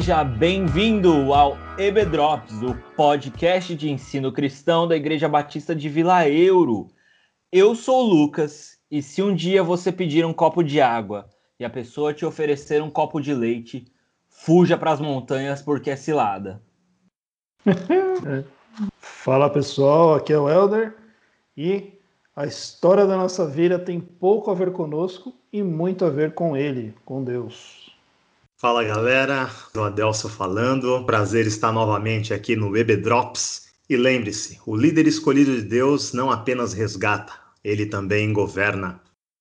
Seja bem-vindo ao EB Drops, o podcast de ensino cristão da Igreja Batista de Vila Euro. Eu sou o Lucas e se um dia você pedir um copo de água e a pessoa te oferecer um copo de leite, fuja para as montanhas porque é cilada. Fala pessoal, aqui é o Elder e a história da nossa vida tem pouco a ver conosco e muito a ver com Ele, com Deus. Fala galera, o Adelso falando. Prazer estar novamente aqui no Web Drops. E lembre-se, o líder escolhido de Deus não apenas resgata, ele também governa.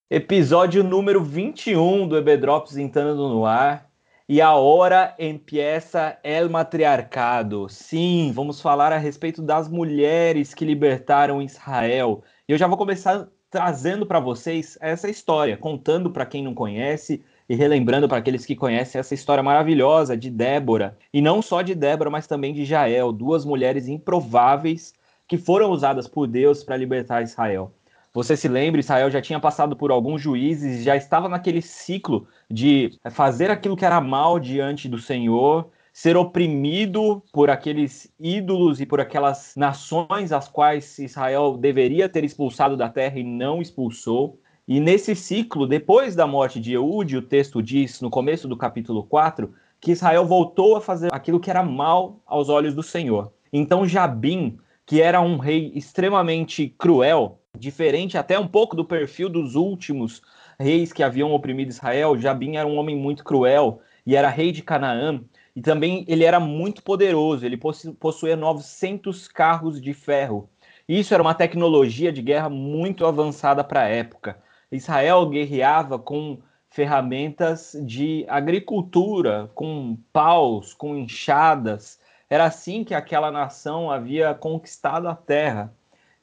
Episódio número 21 do EB Drops entrando no ar. E a hora empieza el matriarcado. Sim, vamos falar a respeito das mulheres que libertaram Israel. E eu já vou começar trazendo para vocês essa história, contando para quem não conhece e relembrando para aqueles que conhecem essa história maravilhosa de Débora. E não só de Débora, mas também de Jael, duas mulheres improváveis que foram usadas por Deus para libertar Israel. Você se lembra, Israel já tinha passado por alguns juízes, já estava naquele ciclo de fazer aquilo que era mal diante do Senhor, ser oprimido por aqueles ídolos e por aquelas nações as quais Israel deveria ter expulsado da terra e não expulsou. E nesse ciclo, depois da morte de Eude, o texto diz no começo do capítulo 4 que Israel voltou a fazer aquilo que era mal aos olhos do Senhor. Então Jabim, que era um rei extremamente cruel, diferente até um pouco do perfil dos últimos reis que haviam oprimido Israel. Jabim era um homem muito cruel e era rei de Canaã. E também ele era muito poderoso, ele possuía 900 carros de ferro. Isso era uma tecnologia de guerra muito avançada para a época. Israel guerreava com ferramentas de agricultura, com paus, com enxadas. Era assim que aquela nação havia conquistado a terra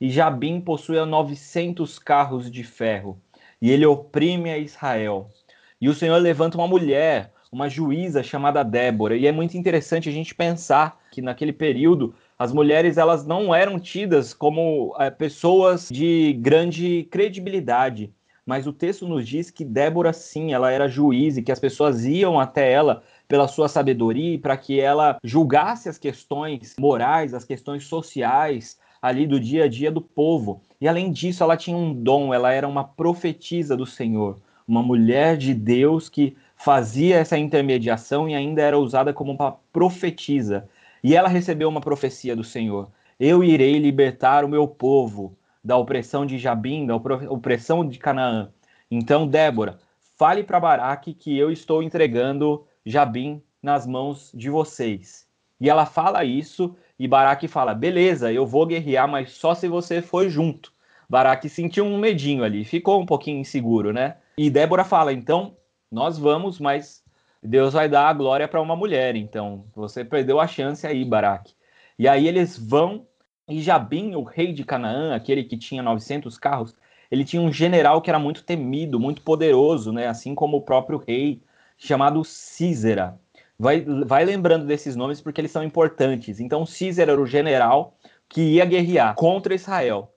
e Jabim possuía 900 carros de ferro, e ele oprime a Israel. E o Senhor levanta uma mulher, uma juíza chamada Débora, e é muito interessante a gente pensar que naquele período as mulheres elas não eram tidas como é, pessoas de grande credibilidade, mas o texto nos diz que Débora sim, ela era juiz e que as pessoas iam até ela pela sua sabedoria para que ela julgasse as questões morais, as questões sociais, ali do dia a dia do povo. E além disso, ela tinha um dom, ela era uma profetisa do Senhor, uma mulher de Deus que fazia essa intermediação e ainda era usada como uma profetisa. E ela recebeu uma profecia do Senhor: Eu irei libertar o meu povo da opressão de Jabim, da opressão de Canaã. Então, Débora, fale para Baraque que eu estou entregando Jabim nas mãos de vocês. E ela fala isso e Baraque fala: beleza, eu vou guerrear, mas só se você for junto. Baraque sentiu um medinho ali, ficou um pouquinho inseguro, né? E Débora fala: então, nós vamos, mas Deus vai dar a glória para uma mulher. Então, você perdeu a chance aí, Baraque. E aí eles vão, e Jabim, o rei de Canaã, aquele que tinha 900 carros, ele tinha um general que era muito temido, muito poderoso, né? Assim como o próprio rei, chamado Císera. Vai, vai lembrando desses nomes porque eles são importantes. Então, Císera era o general que ia guerrear contra Israel.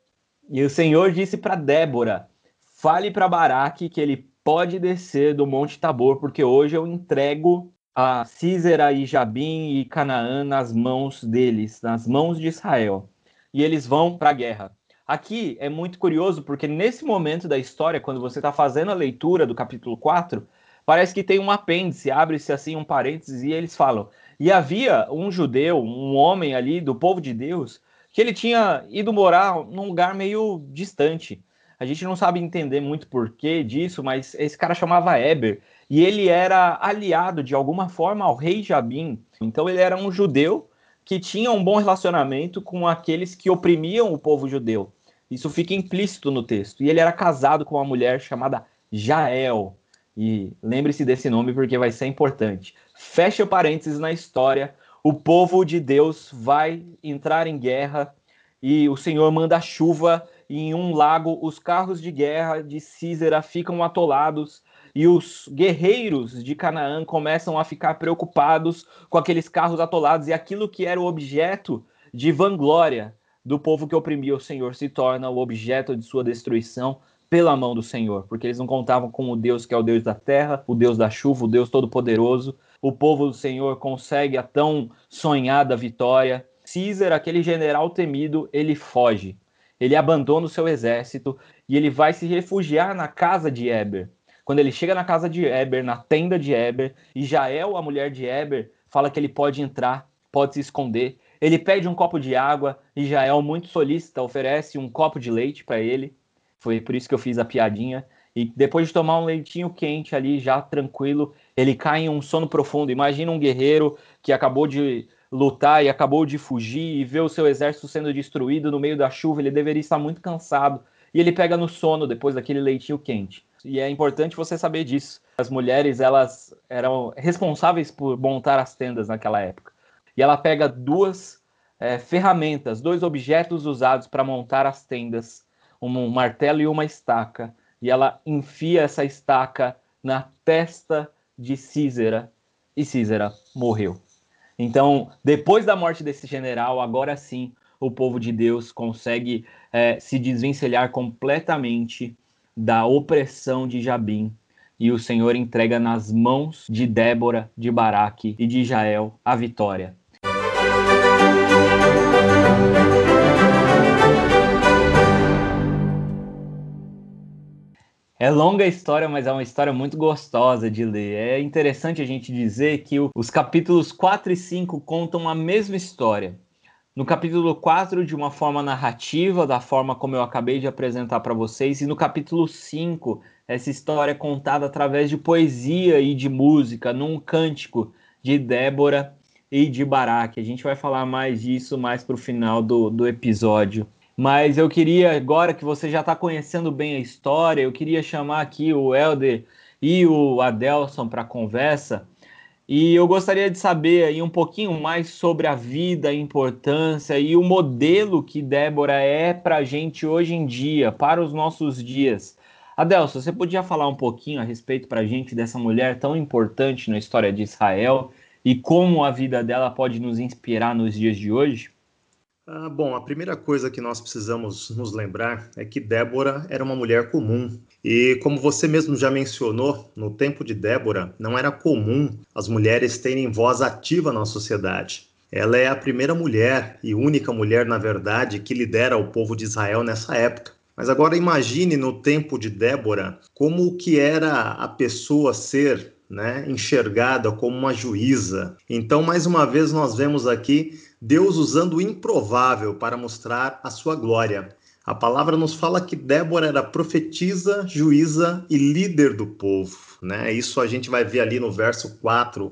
E o Senhor disse para Débora: fale para Baraque que ele pode descer do Monte Tabor, porque hoje eu entrego a Císera e Jabim e Canaã nas mãos deles, nas mãos de Israel. E eles vão para a guerra. Aqui é muito curioso, porque nesse momento da história, quando você está fazendo a leitura do capítulo 4, parece que tem um apêndice, abre-se assim um parênteses e eles falam. E havia um judeu, um homem ali do povo de Deus, que ele tinha ido morar num lugar meio distante. A gente não sabe entender muito porquê disso, mas esse cara chamava Eber e ele era aliado de alguma forma ao rei Jabim. Então ele era um judeu que tinha um bom relacionamento com aqueles que oprimiam o povo judeu. Isso fica implícito no texto. E ele era casado com uma mulher chamada Jael. E lembre-se desse nome porque vai ser importante. Fecha parênteses na história. O povo de Deus vai entrar em guerra e o Senhor manda chuva e em um lago os carros de guerra de Císera ficam atolados e os guerreiros de Canaã começam a ficar preocupados com aqueles carros atolados e aquilo que era o objeto de vanglória do povo que oprimia o Senhor se torna o objeto de sua destruição pela mão do Senhor, porque eles não contavam com o Deus que é o Deus da terra, o Deus da chuva, o Deus todo-poderoso, o povo do Senhor consegue a tão sonhada vitória. Císera, aquele general temido, ele foge. Ele abandona o seu exército e ele vai se refugiar na casa de Eber. Quando ele chega na casa de Eber, na tenda de Eber, e Jael, a mulher de Eber, fala que ele pode entrar, pode se esconder. Ele pede um copo de água e Jael, muito solícita, oferece um copo de leite para ele. Foi por isso que eu fiz a piadinha. E depois de tomar um leitinho quente ali, já tranquilo, ele cai em um sono profundo. Imagina um guerreiro que acabou de lutar e acabou de fugir e vê o seu exército sendo destruído no meio da chuva. Ele deveria estar muito cansado. E ele pega no sono depois daquele leitinho quente. E é importante você saber disso. As mulheres, elas eram responsáveis por montar as tendas naquela época. E ela pega duas é, ferramentas, dois objetos usados para montar as tendas, um martelo e uma estaca, e ela enfia essa estaca na testa de Císera, e Císera morreu. Então, depois da morte desse general, agora sim o povo de Deus consegue é, se desvencilhar completamente da opressão de Jabim. E o Senhor entrega nas mãos de Débora, de Baraque e de Jael a vitória. É longa a história, mas é uma história muito gostosa de ler. É interessante a gente dizer que os capítulos 4 e 5 contam a mesma história. No capítulo 4, de uma forma narrativa, da forma como eu acabei de apresentar para vocês, e no capítulo 5, essa história é contada através de poesia e de música, num cântico de Débora e de Baraque. A gente vai falar mais disso mais para o final do, do episódio. Mas eu queria, agora que você já está conhecendo bem a história, eu queria chamar aqui o Helder e o Adelson para conversa. E eu gostaria de saber aí um pouquinho mais sobre a vida, a importância e o modelo que Débora é para a gente hoje em dia, para os nossos dias. Adelson, você podia falar um pouquinho a respeito para a gente dessa mulher tão importante na história de Israel e como a vida dela pode nos inspirar nos dias de hoje? Ah, bom, a primeira coisa que nós precisamos nos lembrar é que Débora era uma mulher comum. E como você mesmo já mencionou, no tempo de Débora, não era comum as mulheres terem voz ativa na sociedade. Ela é a primeira mulher e única mulher, na verdade, que lidera o povo de Israel nessa época. Mas agora imagine no tempo de Débora como que era a pessoa ser né, enxergada como uma juíza. Então, mais uma vez, nós vemos aqui Deus usando o improvável para mostrar a sua glória. A palavra nos fala que Débora era profetisa, juíza e líder do povo. Né? Isso a gente vai ver ali no verso 4,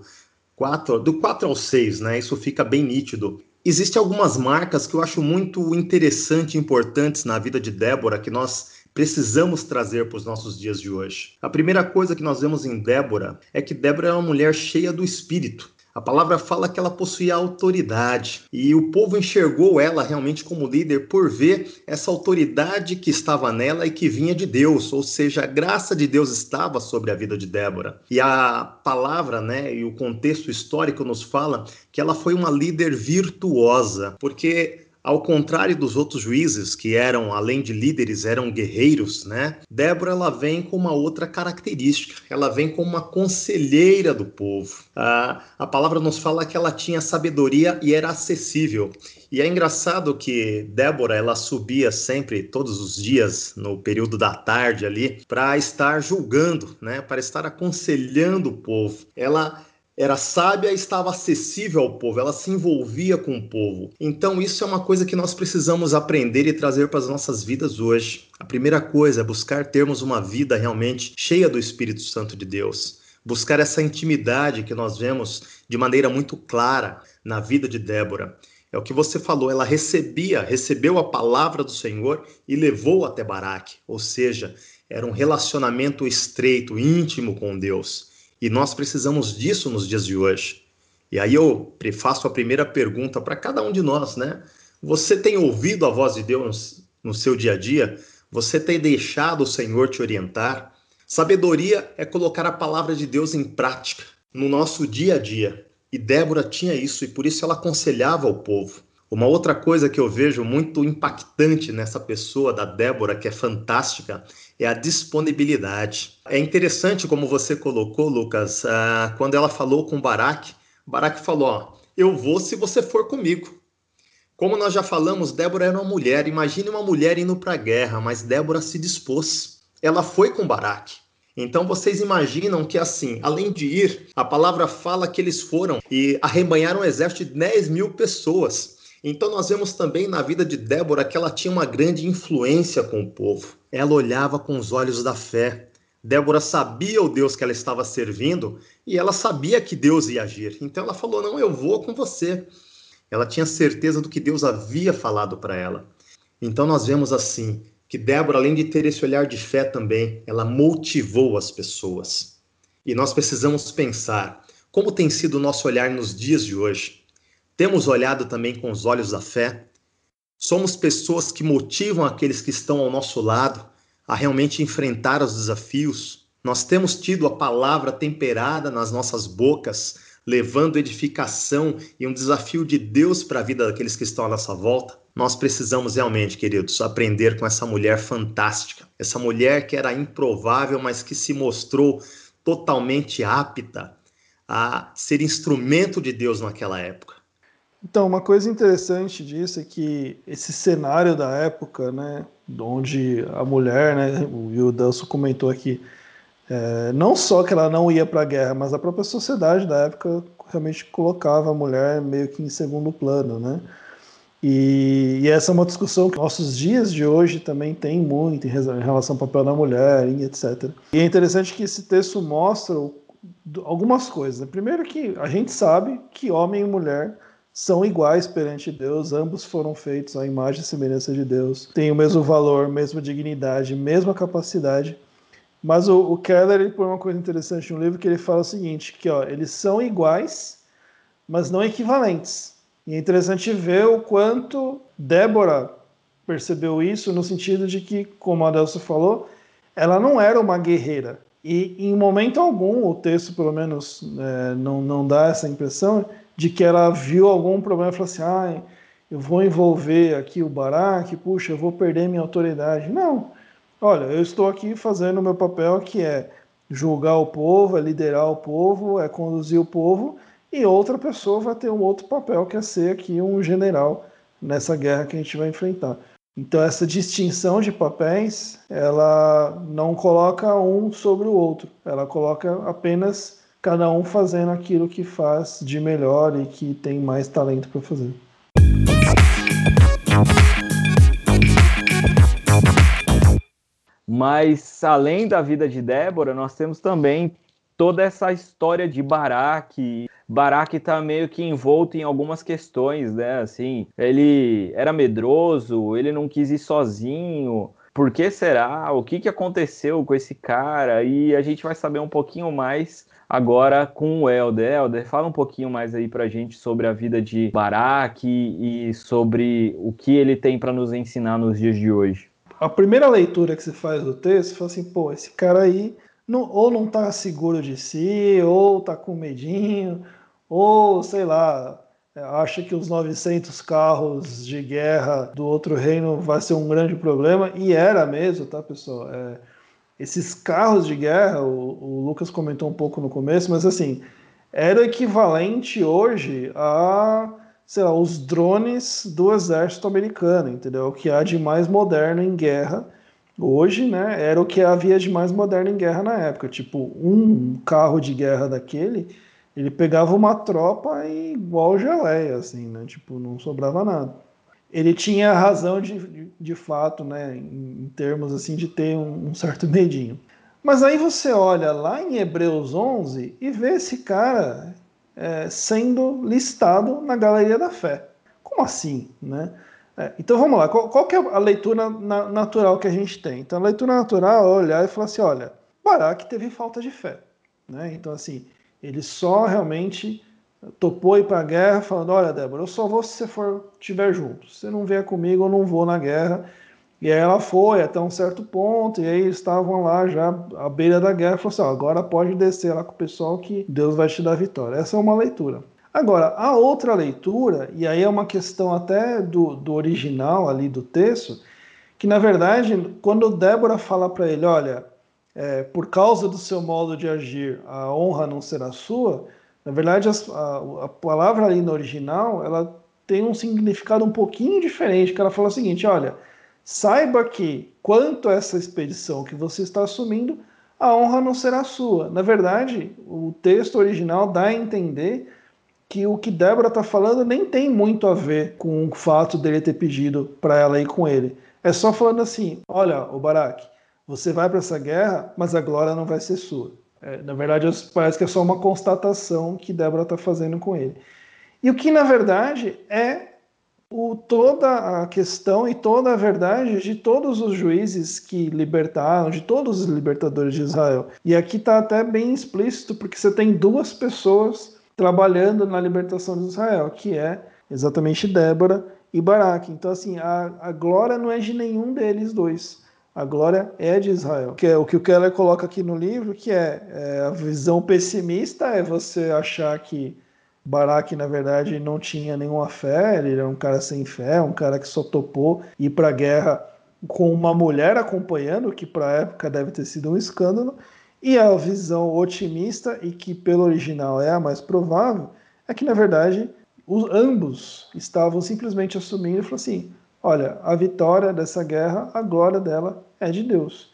4 do 4 ao 6, né? isso fica bem nítido. Existem algumas marcas que eu acho muito interessantes e importantes na vida de Débora que nós precisamos trazer para os nossos dias de hoje. A primeira coisa que nós vemos em Débora é que Débora é uma mulher cheia do espírito. A palavra fala que ela possuía autoridade e o povo enxergou ela realmente como líder por ver essa autoridade que estava nela e que vinha de Deus, ou seja, a graça de Deus estava sobre a vida de Débora. E a palavra, né, e o contexto histórico nos fala que ela foi uma líder virtuosa, porque ao contrário dos outros juízes, que eram, além de líderes, eram guerreiros, né? Débora ela vem com uma outra característica. Ela vem como uma conselheira do povo. A, a palavra nos fala que ela tinha sabedoria e era acessível. E é engraçado que Débora ela subia sempre, todos os dias, no período da tarde ali, para estar julgando, né? Para estar aconselhando o povo. Ela era sábia e estava acessível ao povo, ela se envolvia com o povo. Então, isso é uma coisa que nós precisamos aprender e trazer para as nossas vidas hoje. A primeira coisa é buscar termos uma vida realmente cheia do Espírito Santo de Deus. Buscar essa intimidade que nós vemos de maneira muito clara na vida de Débora. É o que você falou, ela recebia, recebeu a palavra do Senhor e levou até Baraque, ou seja, era um relacionamento estreito, íntimo com Deus. E nós precisamos disso nos dias de hoje. E aí eu faço a primeira pergunta para cada um de nós, né? Você tem ouvido a voz de Deus no seu dia a dia? Você tem deixado o Senhor te orientar? Sabedoria é colocar a palavra de Deus em prática no nosso dia a dia. E Débora tinha isso e por isso ela aconselhava o povo. Uma outra coisa que eu vejo muito impactante nessa pessoa da Débora, que é fantástica, é a disponibilidade. É interessante como você colocou, Lucas, uh, quando ela falou com Barak, Barak falou: ó, eu vou se você for comigo. Como nós já falamos, Débora era uma mulher. Imagine uma mulher indo para a guerra, mas Débora se dispôs. Ela foi com Barak. Então vocês imaginam que assim, além de ir, a palavra fala que eles foram e arrebanharam um exército de 10 mil pessoas. Então nós vemos também na vida de Débora que ela tinha uma grande influência com o povo. Ela olhava com os olhos da fé. Débora sabia o Deus que ela estava servindo e ela sabia que Deus ia agir. Então ela falou: Não, eu vou com você. Ela tinha certeza do que Deus havia falado para ela. Então nós vemos assim que Débora, além de ter esse olhar de fé também, ela motivou as pessoas. E nós precisamos pensar como tem sido o nosso olhar nos dias de hoje. Temos olhado também com os olhos da fé? Somos pessoas que motivam aqueles que estão ao nosso lado a realmente enfrentar os desafios? Nós temos tido a palavra temperada nas nossas bocas, levando edificação e um desafio de Deus para a vida daqueles que estão à nossa volta? Nós precisamos realmente, queridos, aprender com essa mulher fantástica, essa mulher que era improvável, mas que se mostrou totalmente apta a ser instrumento de Deus naquela época. Então, uma coisa interessante disso é que esse cenário da época, né, onde a mulher, né, o Delso comentou aqui, é, não só que ela não ia para a guerra, mas a própria sociedade da época realmente colocava a mulher meio que em segundo plano, né? E, e, essa é uma discussão que nossos dias de hoje também tem muito em relação ao papel da mulher etc. E é interessante que esse texto mostra algumas coisas. Né? Primeiro que a gente sabe que homem e mulher são iguais perante Deus, ambos foram feitos à imagem e semelhança de Deus, têm o mesmo valor, mesma dignidade, mesma capacidade. Mas o, o Keller ele põe uma coisa interessante no livro que ele fala o seguinte, que ó, eles são iguais, mas não equivalentes. E é interessante ver o quanto Débora percebeu isso no sentido de que, como a Adelso falou, ela não era uma guerreira. E em momento algum, o texto pelo menos é, não, não dá essa impressão, de que ela viu algum problema e falou assim: ah, eu vou envolver aqui o Barack, puxa, eu vou perder minha autoridade. Não. Olha, eu estou aqui fazendo o meu papel que é julgar o povo, é liderar o povo, é conduzir o povo, e outra pessoa vai ter um outro papel que é ser aqui um general nessa guerra que a gente vai enfrentar. Então essa distinção de papéis, ela não coloca um sobre o outro, ela coloca apenas cada um fazendo aquilo que faz de melhor e que tem mais talento para fazer. Mas além da vida de Débora, nós temos também toda essa história de Baraque. Baraque está meio que envolto em algumas questões, né? Assim, ele era medroso, ele não quis ir sozinho. Por que será? O que, que aconteceu com esse cara? E a gente vai saber um pouquinho mais agora com o Helder. Helder, fala um pouquinho mais aí pra gente sobre a vida de Barak e sobre o que ele tem para nos ensinar nos dias de hoje. A primeira leitura que você faz do texto, você fala assim, pô, esse cara aí não, ou não tá seguro de si, ou tá com medinho, ou sei lá, acha que os 900 carros de guerra do outro reino vai ser um grande problema, e era mesmo, tá, pessoal? É, esses carros de guerra, o, o, Lucas comentou um pouco no começo, mas assim, era equivalente hoje a, sei lá, os drones do exército americano, entendeu? O que há de mais moderno em guerra hoje, né? Era o que havia de mais moderno em guerra na época. Tipo, um carro de guerra daquele, ele pegava uma tropa igual geleia, assim, né? Tipo, não sobrava nada ele tinha razão de, de, de fato, né, em, em, termos assim de ter um, um, certo medinho. Mas aí você olha lá em Hebreus 11 e vê esse cara é, sendo listado na galeria da fé. Como assim, né? É, então vamos lá, qual, qual é a leitura na, natural que a gente tem? Então a leitura natural é olhar e falar assim, olha, Baraque teve falta de fé, né? Então assim, ele só realmente topou ir para a guerra, falando: Olha, Débora, eu só vou se você for estiver junto. Se você não vier comigo, eu não vou na guerra. E aí ela foi até um certo ponto, e aí estavam lá já à beira da guerra. Falou assim: ó, agora pode descer lá com o pessoal que Deus vai te dar vitória. Essa é uma leitura. Agora, a outra leitura, e aí é uma questão até do, do original ali do texto, que na verdade, quando Débora fala para ele, olha, é, por causa do seu modo de agir, a honra não será sua, na verdade, a, a palavra ali no original, ela tem um significado um pouquinho diferente, que ela fala o seguinte, olha, saiba que quanto a essa expedição que você está assumindo, a honra não será sua. Na verdade, o texto original dá a entender que o que Débora está falando nem tem muito a ver com o fato dele ter pedido para ela ir com ele. É só falando assim: olha, o Barak, você vai para essa guerra, mas a glória não vai ser sua. É, na verdade, parece que é só uma constatação que Débora está fazendo com ele. E o que, na verdade, é o, toda a questão e toda a verdade de todos os juízes que libertaram, de todos os libertadores de Israel. E aqui está até bem explícito, porque você tem duas pessoas trabalhando na libertação de Israel, que é exatamente Débora e Baraque. Então, assim, a, a glória não é de nenhum deles dois. A glória é de Israel. Que é o que o Keller coloca aqui no livro, que é, é a visão pessimista é você achar que Barack, na verdade, não tinha nenhuma fé, ele era um cara sem fé, um cara que só topou ir para a guerra com uma mulher acompanhando, que para a época deve ter sido um escândalo, e a visão otimista, e que pelo original é a mais provável, é que, na verdade, os, ambos estavam simplesmente assumindo e falando assim: olha, a vitória dessa guerra, a glória dela é de Deus.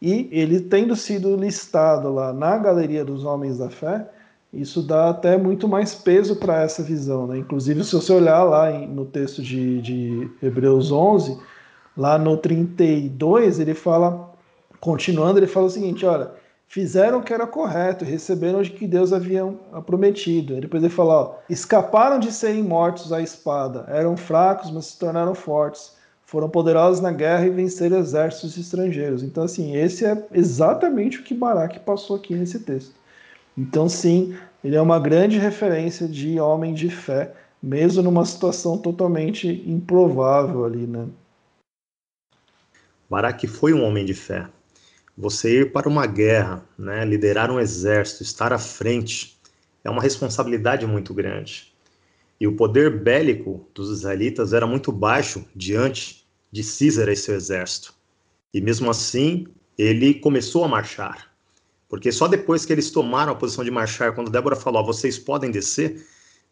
E ele tendo sido listado lá na galeria dos homens da fé, isso dá até muito mais peso para essa visão. Né? Inclusive, se você olhar lá no texto de, de Hebreus 11, lá no 32, ele fala, continuando, ele fala o seguinte: olha, fizeram o que era correto, receberam o que Deus havia prometido. Depois ele fala: ó, escaparam de serem mortos à espada, eram fracos, mas se tornaram fortes. Foram poderosos na guerra e venceram exércitos estrangeiros. Então, assim, esse é exatamente o que Baraque passou aqui nesse texto. Então, sim, ele é uma grande referência de homem de fé, mesmo numa situação totalmente improvável ali, né? Baraque foi um homem de fé. Você ir para uma guerra, né, liderar um exército, estar à frente, é uma responsabilidade muito grande. E o poder bélico dos israelitas era muito baixo diante de Císara e seu exército. E mesmo assim, ele começou a marchar. Porque só depois que eles tomaram a posição de marchar, quando Débora falou, vocês podem descer,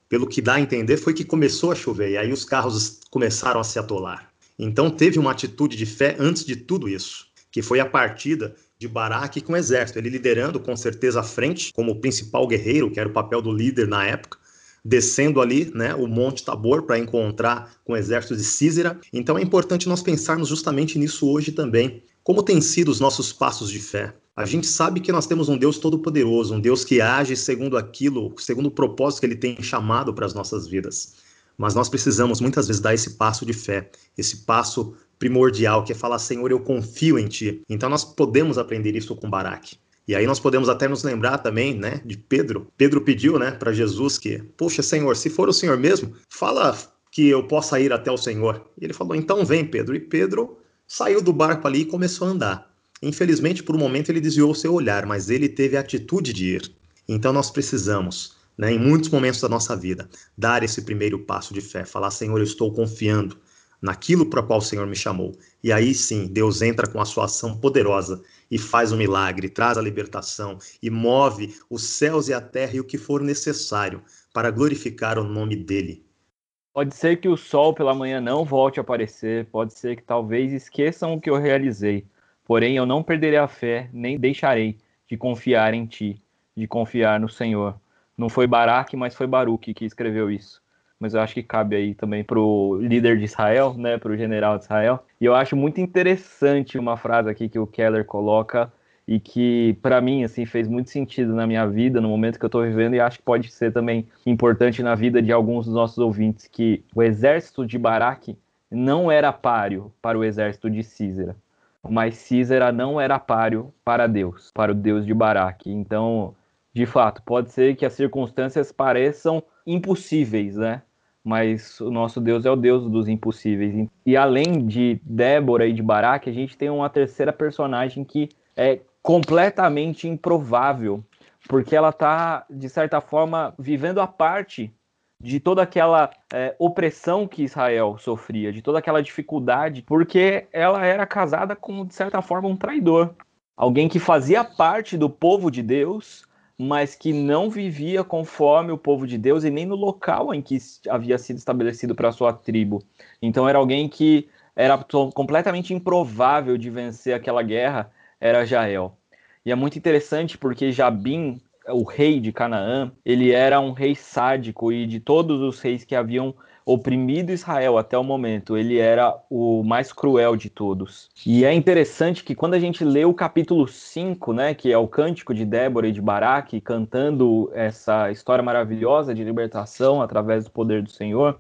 pelo que dá a entender, foi que começou a chover, e aí os carros começaram a se atolar. Então teve uma atitude de fé antes de tudo isso, que foi a partida de Baraque com o exército, ele liderando com certeza à frente, como o principal guerreiro, que era o papel do líder na época, descendo ali, né, o Monte Tabor para encontrar com o exército de Císera. Então é importante nós pensarmos justamente nisso hoje também. Como têm sido os nossos passos de fé? A gente sabe que nós temos um Deus todo-poderoso, um Deus que age segundo aquilo, segundo o propósito que ele tem chamado para as nossas vidas. Mas nós precisamos muitas vezes dar esse passo de fé, esse passo primordial, que é falar, Senhor, eu confio em Ti. Então nós podemos aprender isso com Baraque. E aí nós podemos até nos lembrar também, né, de Pedro. Pedro pediu, né, para Jesus que, poxa, Senhor, se for o Senhor mesmo, fala que eu possa ir até o Senhor. E ele falou, então vem, Pedro. E Pedro saiu do barco ali e começou a andar. Infelizmente, por um momento, ele desviou seu olhar, mas ele teve a atitude de ir. Então, nós precisamos, né, em muitos momentos da nossa vida, dar esse primeiro passo de fé, falar: Senhor, eu estou confiando naquilo para o qual o Senhor me chamou. E aí sim, Deus entra com a sua ação poderosa e faz o milagre, traz a libertação e move os céus e a terra e o que for necessário para glorificar o nome dele. Pode ser que o sol pela manhã não volte a aparecer, pode ser que talvez esqueçam o que eu realizei, Porém, eu não perderei a fé, nem deixarei de confiar em ti, de confiar no Senhor. Não foi Baraque, mas foi Baruque que escreveu isso. Mas eu acho que cabe aí também para o líder de Israel, né, para o general de Israel. E eu acho muito interessante uma frase aqui que o Keller coloca e que para mim assim fez muito sentido na minha vida, no momento que eu estou vivendo e acho que pode ser também importante na vida de alguns dos nossos ouvintes que o exército de Baraque não era páreo para o exército de Císera mas Císera não era páreo para Deus, para o Deus de Baraque. Então, de fato, pode ser que as circunstâncias pareçam impossíveis, né? Mas o nosso Deus é o Deus dos impossíveis. E além de Débora e de Baraque, a gente tem uma terceira personagem que é completamente improvável, porque ela está, de certa forma, vivendo a parte de toda aquela é, opressão que Israel sofria, de toda aquela dificuldade, porque ela era casada com, de certa forma, um traidor. Alguém que fazia parte do povo de Deus, mas que não vivia conforme o povo de Deus e nem no local em que havia sido estabelecido para sua tribo. Então era alguém que era completamente improvável de vencer aquela guerra, era Jael. E é muito interessante porque Jabim o rei de Canaã, ele era um rei sádico e de todos os reis que haviam oprimido Israel até o momento, ele era o mais cruel de todos. E é interessante que quando a gente lê o capítulo 5, né, que é o cântico de Débora e de Baraque, cantando essa história maravilhosa de libertação através do poder do Senhor,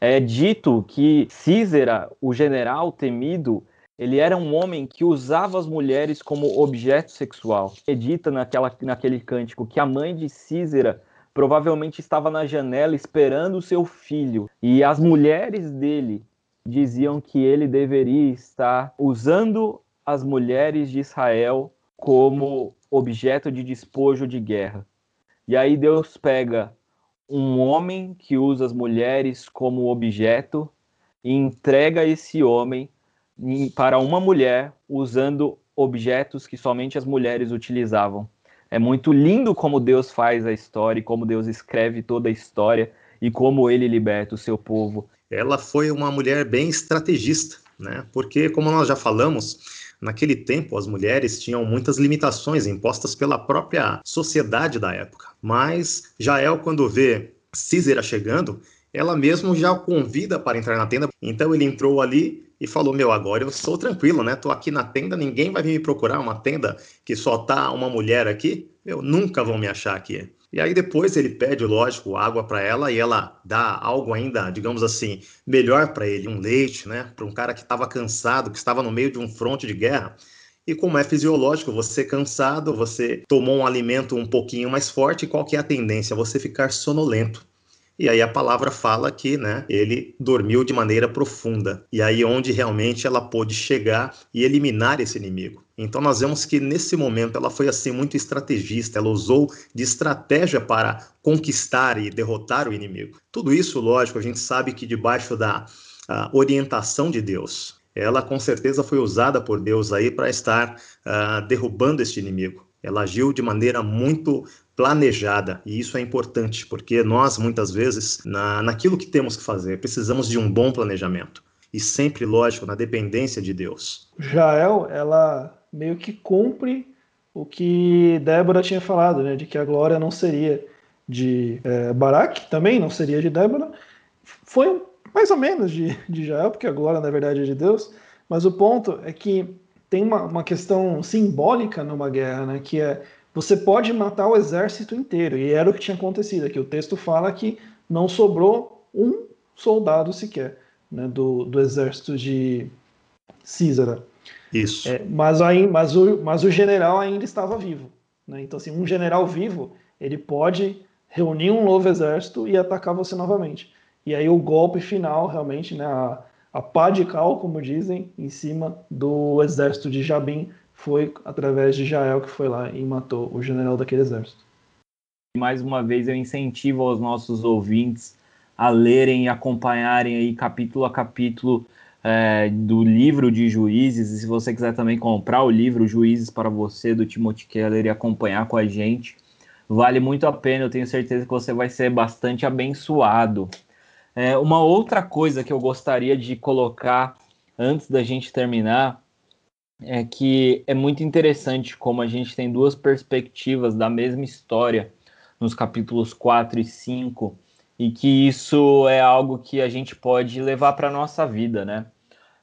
é dito que Císera, o general temido, ele era um homem que usava as mulheres como objeto sexual. Edita naquela, naquele cântico que a mãe de Císera provavelmente estava na janela esperando o seu filho. E as mulheres dele diziam que ele deveria estar usando as mulheres de Israel como objeto de despojo de guerra. E aí Deus pega um homem que usa as mulheres como objeto e entrega esse homem para uma mulher usando objetos que somente as mulheres utilizavam. É muito lindo como Deus faz a história, como Deus escreve toda a história e como ele liberta o seu povo. Ela foi uma mulher bem estrategista, né? Porque, como nós já falamos, naquele tempo as mulheres tinham muitas limitações impostas pela própria sociedade da época. Mas Jael, quando vê Císera chegando, ela mesmo já o convida para entrar na tenda. Então ele entrou ali e falou: Meu, agora eu sou tranquilo, né? Tô aqui na tenda, ninguém vai vir me procurar. Uma tenda que só tá uma mulher aqui, meu, nunca vão me achar aqui. E aí depois ele pede, lógico, água para ela e ela dá algo ainda, digamos assim, melhor para ele, um leite, né? Para um cara que estava cansado, que estava no meio de um fronte de guerra. E como é fisiológico, você cansado, você tomou um alimento um pouquinho mais forte, qual que é a tendência? Você ficar sonolento. E aí a palavra fala que, né, ele dormiu de maneira profunda. E aí onde realmente ela pôde chegar e eliminar esse inimigo. Então nós vemos que nesse momento ela foi assim muito estrategista, ela usou de estratégia para conquistar e derrotar o inimigo. Tudo isso, lógico, a gente sabe que debaixo da orientação de Deus. Ela com certeza foi usada por Deus aí para estar uh, derrubando este inimigo. Ela agiu de maneira muito planejada, e isso é importante, porque nós, muitas vezes, na, naquilo que temos que fazer, precisamos de um bom planejamento. E sempre, lógico, na dependência de Deus. Jael, ela meio que cumpre o que Débora tinha falado, né, de que a glória não seria de é, Baraque, também não seria de Débora. Foi mais ou menos de, de Jael, porque a glória, na verdade, é de Deus. Mas o ponto é que tem uma, uma questão simbólica numa guerra, né, que é você pode matar o exército inteiro. E era o que tinha acontecido aqui. O texto fala que não sobrou um soldado sequer né, do, do exército de Císara. Isso. É, mas, aí, mas, o, mas o general ainda estava vivo. Né? Então, assim, um general vivo, ele pode reunir um novo exército e atacar você novamente. E aí o golpe final, realmente, né, a, a pá de cal, como dizem, em cima do exército de Jabim, foi através de Jael que foi lá e matou o general daquele exército. Mais uma vez eu incentivo aos nossos ouvintes a lerem e acompanharem aí capítulo a capítulo é, do livro de Juízes. E se você quiser também comprar o livro Juízes para você do Timothy Keller e acompanhar com a gente, vale muito a pena. Eu tenho certeza que você vai ser bastante abençoado. É, uma outra coisa que eu gostaria de colocar antes da gente terminar é que é muito interessante como a gente tem duas perspectivas da mesma história nos capítulos 4 e 5 e que isso é algo que a gente pode levar para a nossa vida, né?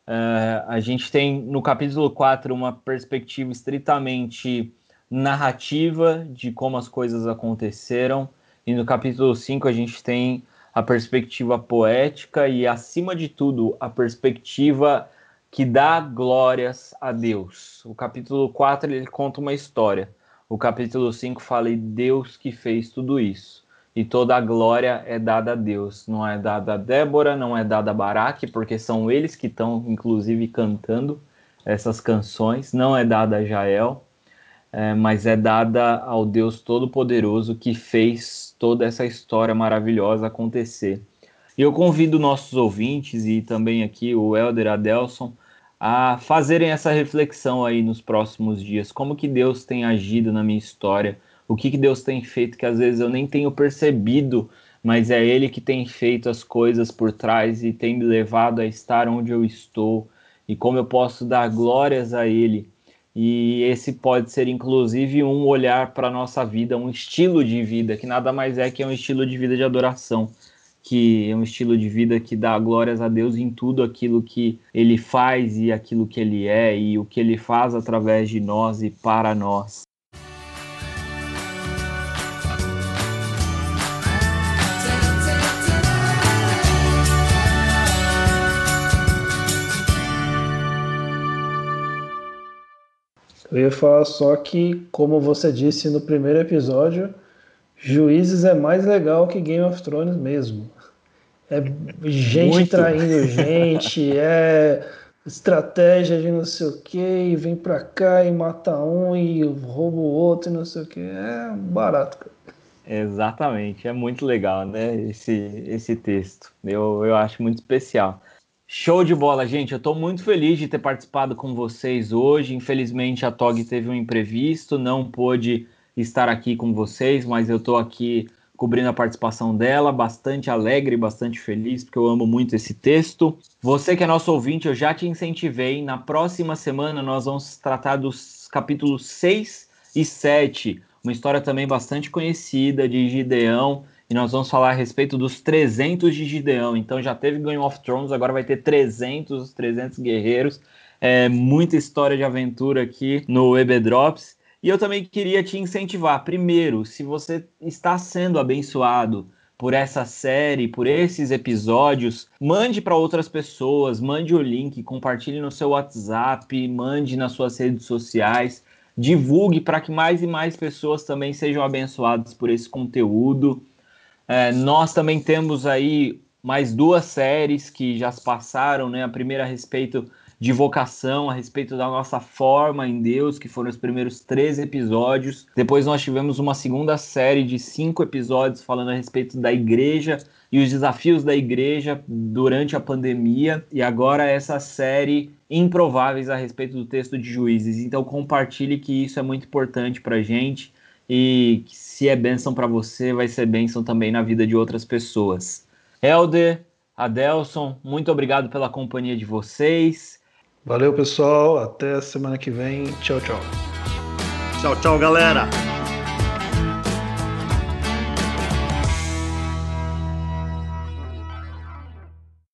Uh, a gente tem no capítulo 4 uma perspectiva estritamente narrativa de como as coisas aconteceram, e no capítulo 5 a gente tem a perspectiva poética e, acima de tudo, a perspectiva que dá glórias a Deus. O capítulo 4 ele conta uma história. O capítulo 5 fala de Deus que fez tudo isso. E toda a glória é dada a Deus. Não é dada a Débora, não é dada a Baraque, porque são eles que estão, inclusive, cantando essas canções. Não é dada a Jael. é, mas é dada ao Deus Todo-Poderoso que fez toda essa história maravilhosa acontecer. E eu convido nossos ouvintes e também aqui o Elder Adelson a fazerem essa reflexão aí nos próximos dias. Como que Deus tem agido na minha história? O que, que Deus tem feito que às vezes eu nem tenho percebido, mas é Ele que tem feito as coisas por trás e tem me levado a estar onde eu estou e como eu posso dar glórias a Ele. E esse pode ser inclusive um olhar para a nossa vida, um estilo de vida, que nada mais é que um estilo de vida de adoração que é um estilo de vida que dá glórias a Deus em tudo aquilo que ele faz e aquilo que ele é e o que ele faz através de nós e para nós. Eu ia falar só que, como você disse no primeiro episódio, Juízes é mais legal que Game of Thrones mesmo. É gente Muito. traindo gente, é estratégia de não sei o que, e vem pra cá e mata um e rouba o outro e não sei o que. É barato, cara. Exatamente, é muito legal, né? Esse, esse texto. Eu, eu acho muito especial. Show de bola, gente. Eu estou muito feliz de ter participado com vocês hoje. Infelizmente, a Tog teve um imprevisto, não pôde estar aqui com vocês, mas eu estou aqui cobrindo a participação dela, bastante alegre, bastante feliz, porque eu amo muito esse texto. Você que é nosso ouvinte, eu já te incentivei. Na próxima semana nós vamos tratar dos capítulos 6 e 7, uma história também bastante conhecida de Gideão, e nós vamos falar a respeito dos 300 de Gideão. Então já teve Game of Thrones, agora vai ter 300, 300 guerreiros. É muita história de aventura aqui no EB Drops. E eu também queria te incentivar. Primeiro, se você está sendo abençoado por essa série, por esses episódios, mande para outras pessoas, mande o link, compartilhe no seu WhatsApp, mande nas suas redes sociais, divulgue para que mais e mais pessoas também sejam abençoadas por esse conteúdo. É, nós também temos aí mais duas séries que já se passaram, né? A primeira a respeito de vocação, a respeito da nossa forma em Deus, que foram os primeiros três episódios. Depois nós tivemos uma segunda série de cinco episódios falando a respeito da igreja e os desafios da igreja durante a pandemia. E agora essa série Improváveis a respeito do texto de Juízes. Então compartilhe que isso é muito importante para gente e se é bênção para você, vai ser bênção também na vida de outras pessoas. Helder, Adelson, muito obrigado pela companhia de vocês. Valeu, pessoal. Até semana que vem. Tchau, tchau. Tchau, tchau, galera.